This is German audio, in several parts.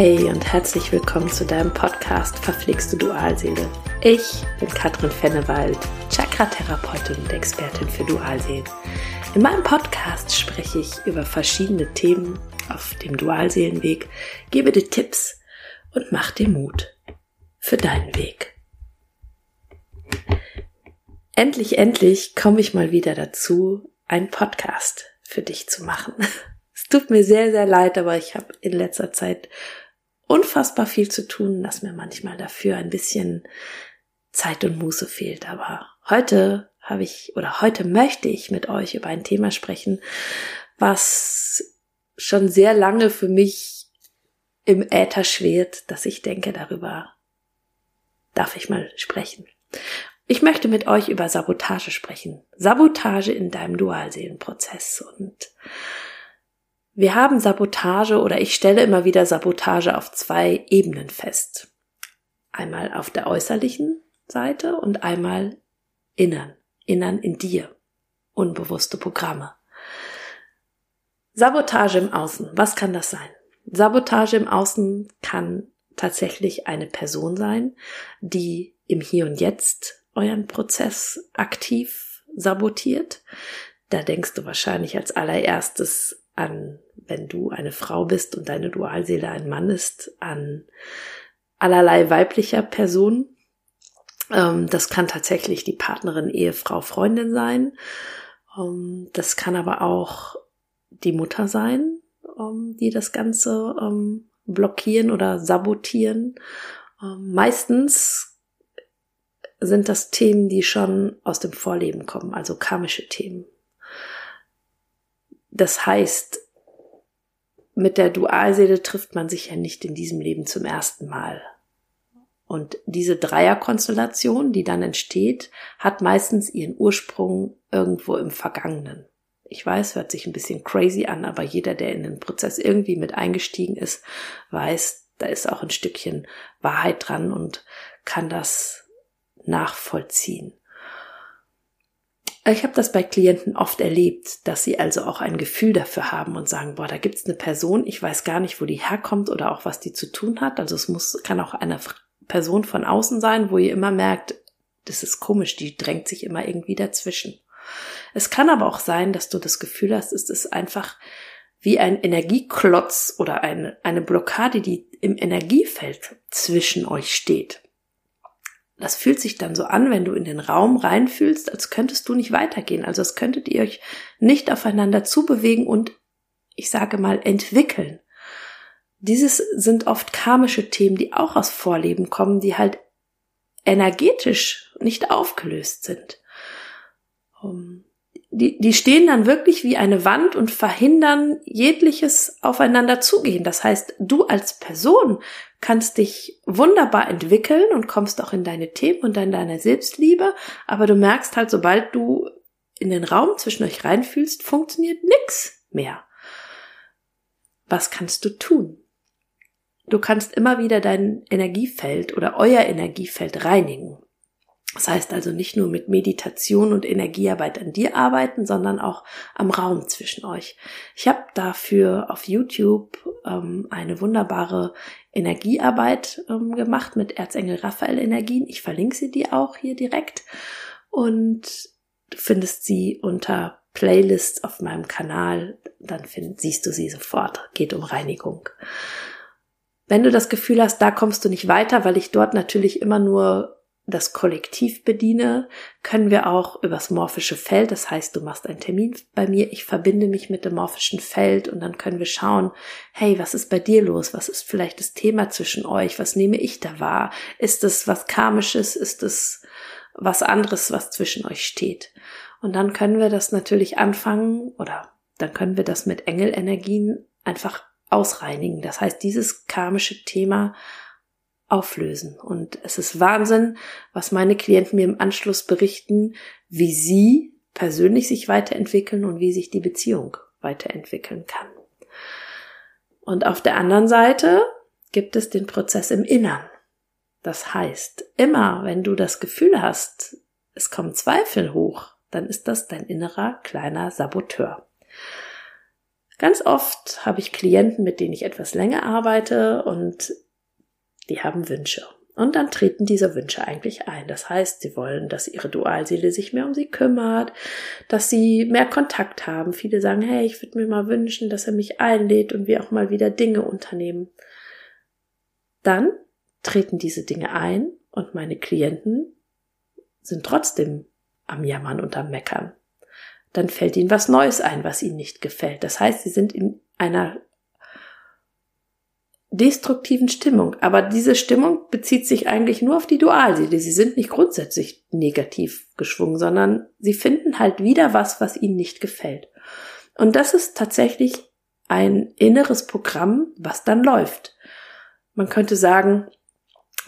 Hey und herzlich willkommen zu deinem Podcast Verpflegste Dualseele. Ich bin Katrin Fennewald, Chakra-Therapeutin und Expertin für Dualseelen. In meinem Podcast spreche ich über verschiedene Themen auf dem Dualseelenweg, gebe dir Tipps und mach dir Mut für deinen Weg. Endlich, endlich komme ich mal wieder dazu, einen Podcast für dich zu machen. Es tut mir sehr, sehr leid, aber ich habe in letzter Zeit unfassbar viel zu tun, dass mir manchmal dafür ein bisschen Zeit und Muße fehlt. Aber heute habe ich oder heute möchte ich mit euch über ein Thema sprechen, was schon sehr lange für mich im Äther schwert, dass ich denke, darüber darf ich mal sprechen. Ich möchte mit euch über Sabotage sprechen. Sabotage in deinem Dualseelenprozess und wir haben Sabotage oder ich stelle immer wieder Sabotage auf zwei Ebenen fest. Einmal auf der äußerlichen Seite und einmal innern, innern in dir, unbewusste Programme. Sabotage im Außen, was kann das sein? Sabotage im Außen kann tatsächlich eine Person sein, die im Hier und Jetzt euren Prozess aktiv sabotiert. Da denkst du wahrscheinlich als allererstes an, wenn du eine Frau bist und deine Dualseele ein Mann ist, an allerlei weiblicher Personen. Ähm, das kann tatsächlich die Partnerin, Ehefrau, Freundin sein. Ähm, das kann aber auch die Mutter sein, ähm, die das Ganze blockieren oder sabotieren. Meistens sind das Themen, die schon aus dem Vorleben kommen, also karmische Themen. Das heißt, mit der Dualseele trifft man sich ja nicht in diesem Leben zum ersten Mal. Und diese Dreierkonstellation, die dann entsteht, hat meistens ihren Ursprung irgendwo im Vergangenen. Ich weiß, hört sich ein bisschen crazy an, aber jeder, der in den Prozess irgendwie mit eingestiegen ist, weiß, da ist auch ein Stückchen Wahrheit dran und kann das nachvollziehen. Ich habe das bei Klienten oft erlebt, dass sie also auch ein Gefühl dafür haben und sagen, boah, da gibt's eine Person, ich weiß gar nicht, wo die herkommt oder auch was die zu tun hat. Also es muss, kann auch eine Person von außen sein, wo ihr immer merkt, das ist komisch, die drängt sich immer irgendwie dazwischen. Es kann aber auch sein, dass du das Gefühl hast, es ist einfach wie ein Energieklotz oder eine, eine Blockade, die im Energiefeld zwischen euch steht das fühlt sich dann so an, wenn du in den Raum reinfühlst, als könntest du nicht weitergehen. Also als könntet ihr euch nicht aufeinander zubewegen und, ich sage mal, entwickeln. Dieses sind oft karmische Themen, die auch aus Vorleben kommen, die halt energetisch nicht aufgelöst sind. Die, die stehen dann wirklich wie eine Wand und verhindern jegliches aufeinander zugehen. Das heißt, du als Person kannst dich wunderbar entwickeln und kommst auch in deine Themen und in deine Selbstliebe, aber du merkst halt, sobald du in den Raum zwischen euch reinfühlst, funktioniert nix mehr. Was kannst du tun? Du kannst immer wieder dein Energiefeld oder euer Energiefeld reinigen. Das heißt also nicht nur mit Meditation und Energiearbeit an dir arbeiten, sondern auch am Raum zwischen euch. Ich habe dafür auf YouTube ähm, eine wunderbare Energiearbeit ähm, gemacht mit Erzengel Raphael Energien. Ich verlinke sie dir auch hier direkt und du findest sie unter Playlists auf meinem Kanal. Dann find, siehst du sie sofort. Geht um Reinigung. Wenn du das Gefühl hast, da kommst du nicht weiter, weil ich dort natürlich immer nur das Kollektiv bediene, können wir auch übers morphische Feld, das heißt, du machst einen Termin bei mir, ich verbinde mich mit dem morphischen Feld und dann können wir schauen, hey, was ist bei dir los? Was ist vielleicht das Thema zwischen euch? Was nehme ich da wahr? Ist es was karmisches? Ist es was anderes, was zwischen euch steht? Und dann können wir das natürlich anfangen oder dann können wir das mit Engelenergien einfach ausreinigen. Das heißt, dieses karmische Thema auflösen. Und es ist Wahnsinn, was meine Klienten mir im Anschluss berichten, wie sie persönlich sich weiterentwickeln und wie sich die Beziehung weiterentwickeln kann. Und auf der anderen Seite gibt es den Prozess im Innern. Das heißt, immer wenn du das Gefühl hast, es kommen Zweifel hoch, dann ist das dein innerer kleiner Saboteur. Ganz oft habe ich Klienten, mit denen ich etwas länger arbeite und die haben Wünsche. Und dann treten diese Wünsche eigentlich ein. Das heißt, sie wollen, dass ihre Dualseele sich mehr um sie kümmert, dass sie mehr Kontakt haben. Viele sagen, hey, ich würde mir mal wünschen, dass er mich einlädt und wir auch mal wieder Dinge unternehmen. Dann treten diese Dinge ein und meine Klienten sind trotzdem am Jammern und am Meckern. Dann fällt ihnen was Neues ein, was ihnen nicht gefällt. Das heißt, sie sind in einer destruktiven Stimmung. Aber diese Stimmung bezieht sich eigentlich nur auf die Dualseele. Sie sind nicht grundsätzlich negativ geschwungen, sondern sie finden halt wieder was, was ihnen nicht gefällt. Und das ist tatsächlich ein inneres Programm, was dann läuft. Man könnte sagen,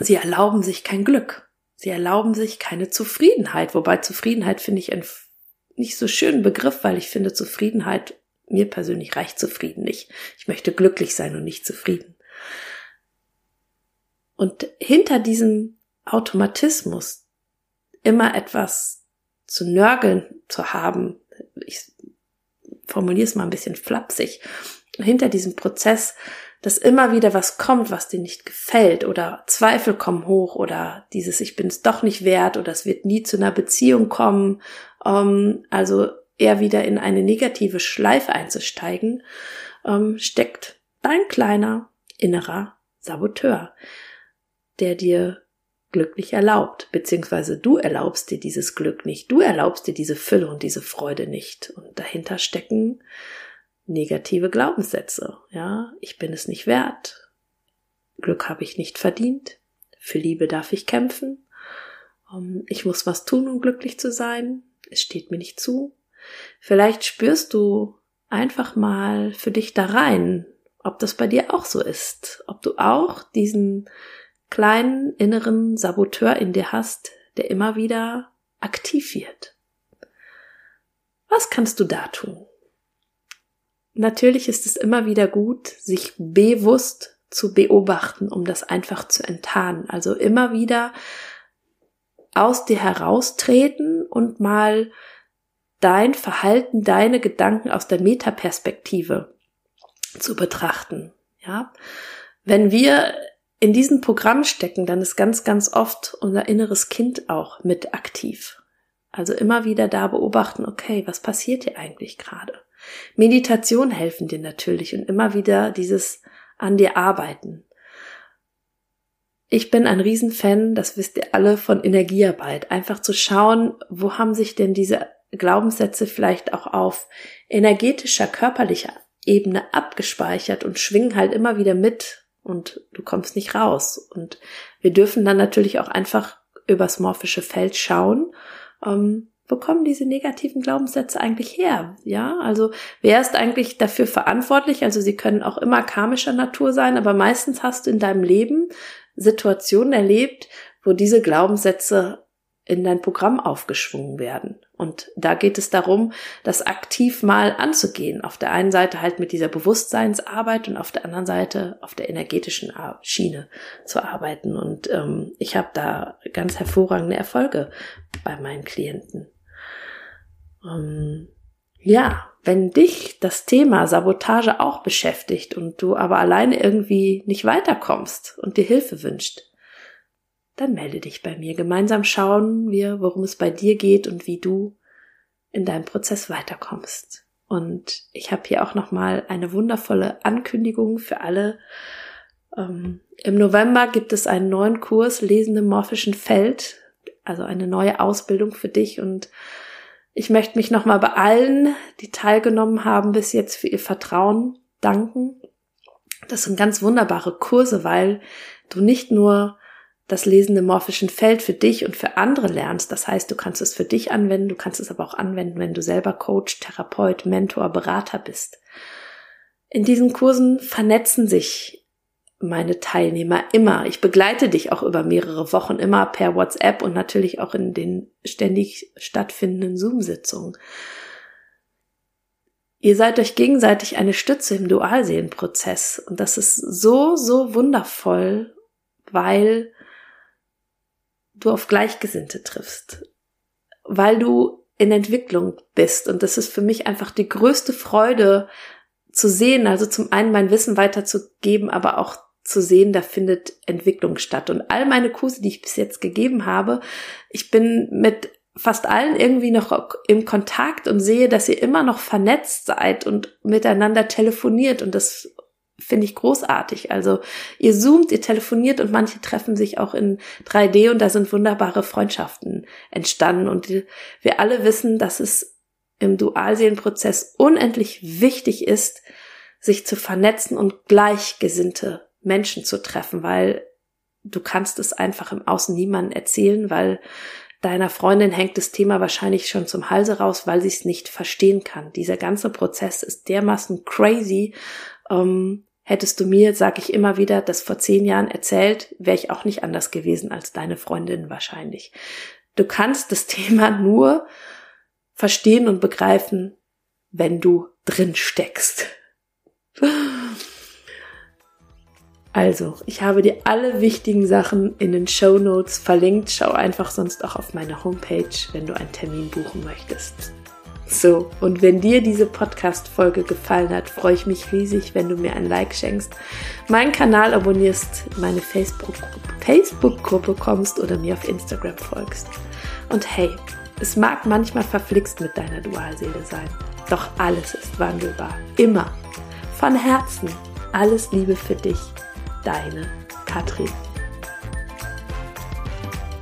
sie erlauben sich kein Glück. Sie erlauben sich keine Zufriedenheit. Wobei Zufriedenheit finde ich einen nicht so schönen Begriff, weil ich finde Zufriedenheit mir persönlich reicht zufrieden nicht. Ich möchte glücklich sein und nicht zufrieden. Und hinter diesem Automatismus immer etwas zu nörgeln zu haben, ich formuliere es mal ein bisschen flapsig, hinter diesem Prozess, dass immer wieder was kommt, was dir nicht gefällt oder Zweifel kommen hoch oder dieses ich bin es doch nicht wert oder es wird nie zu einer Beziehung kommen, um, also eher wieder in eine negative Schleife einzusteigen, um, steckt dein kleiner innerer Saboteur, der dir glücklich erlaubt, beziehungsweise du erlaubst dir dieses Glück nicht, du erlaubst dir diese Fülle und diese Freude nicht. Und dahinter stecken negative Glaubenssätze. Ja, ich bin es nicht wert. Glück habe ich nicht verdient. Für Liebe darf ich kämpfen. Ähm, ich muss was tun, um glücklich zu sein. Es steht mir nicht zu. Vielleicht spürst du einfach mal für dich da rein, ob das bei dir auch so ist, ob du auch diesen kleinen inneren Saboteur in dir hast, der immer wieder aktiv wird. Was kannst du da tun? Natürlich ist es immer wieder gut, sich bewusst zu beobachten, um das einfach zu enttarnen. Also immer wieder aus dir heraustreten und mal dein Verhalten, deine Gedanken aus der Metaperspektive zu betrachten. Ja, wenn wir in diesem Programm stecken, dann ist ganz, ganz oft unser inneres Kind auch mit aktiv. Also immer wieder da beobachten, okay, was passiert hier eigentlich gerade? Meditation helfen dir natürlich und immer wieder dieses an dir arbeiten. Ich bin ein Riesenfan, das wisst ihr alle, von Energiearbeit. Einfach zu schauen, wo haben sich denn diese Glaubenssätze vielleicht auch auf energetischer, körperlicher Ebene abgespeichert und schwingen halt immer wieder mit und du kommst nicht raus. Und wir dürfen dann natürlich auch einfach übers morphische Feld schauen, ähm, wo kommen diese negativen Glaubenssätze eigentlich her? Ja, also wer ist eigentlich dafür verantwortlich? Also sie können auch immer karmischer Natur sein, aber meistens hast du in deinem Leben Situationen erlebt, wo diese Glaubenssätze in dein Programm aufgeschwungen werden. Und da geht es darum, das aktiv mal anzugehen. Auf der einen Seite halt mit dieser Bewusstseinsarbeit und auf der anderen Seite auf der energetischen Schiene zu arbeiten. Und ähm, ich habe da ganz hervorragende Erfolge bei meinen Klienten. Ähm, ja, wenn dich das Thema Sabotage auch beschäftigt und du aber alleine irgendwie nicht weiterkommst und dir Hilfe wünscht, dann melde dich bei mir. Gemeinsam schauen wir, worum es bei dir geht und wie du in deinem Prozess weiterkommst. Und ich habe hier auch noch mal eine wundervolle Ankündigung für alle. Ähm, Im November gibt es einen neuen Kurs Lesen im morphischen Feld, also eine neue Ausbildung für dich und ich möchte mich nochmal bei allen, die teilgenommen haben, bis jetzt für ihr Vertrauen danken. Das sind ganz wunderbare Kurse, weil du nicht nur das lesende morphischen Feld für dich und für andere lernst. Das heißt, du kannst es für dich anwenden, du kannst es aber auch anwenden, wenn du selber Coach, Therapeut, Mentor, Berater bist. In diesen Kursen vernetzen sich meine Teilnehmer immer. Ich begleite dich auch über mehrere Wochen immer per WhatsApp und natürlich auch in den ständig stattfindenden Zoom-Sitzungen. Ihr seid euch gegenseitig eine Stütze im Dualseelenprozess und das ist so, so wundervoll, weil du auf Gleichgesinnte triffst, weil du in Entwicklung bist und das ist für mich einfach die größte Freude, zu sehen, also zum einen mein Wissen weiterzugeben, aber auch zu sehen, da findet Entwicklung statt. Und all meine Kurse, die ich bis jetzt gegeben habe, ich bin mit fast allen irgendwie noch im Kontakt und sehe, dass ihr immer noch vernetzt seid und miteinander telefoniert und das finde ich großartig. Also ihr zoomt, ihr telefoniert und manche treffen sich auch in 3D und da sind wunderbare Freundschaften entstanden und wir alle wissen, dass es im Dualseelenprozess unendlich wichtig ist, sich zu vernetzen und gleichgesinnte Menschen zu treffen, weil du kannst es einfach im Außen niemandem erzählen, weil deiner Freundin hängt das Thema wahrscheinlich schon zum Halse raus, weil sie es nicht verstehen kann. Dieser ganze Prozess ist dermaßen crazy. Ähm, hättest du mir, sag ich immer wieder, das vor zehn Jahren erzählt, wäre ich auch nicht anders gewesen als deine Freundin wahrscheinlich. Du kannst das Thema nur verstehen und begreifen, wenn du drin steckst. Also, ich habe dir alle wichtigen Sachen in den Show Notes verlinkt. Schau einfach sonst auch auf meine Homepage, wenn du einen Termin buchen möchtest. So, und wenn dir diese Podcast-Folge gefallen hat, freue ich mich riesig, wenn du mir ein Like schenkst, meinen Kanal abonnierst, meine Facebook-Gruppe Facebook kommst oder mir auf Instagram folgst. Und hey, es mag manchmal verflixt mit deiner Dualseele sein, doch alles ist wandelbar. Immer. Von Herzen. Alles Liebe für dich deine Katrin.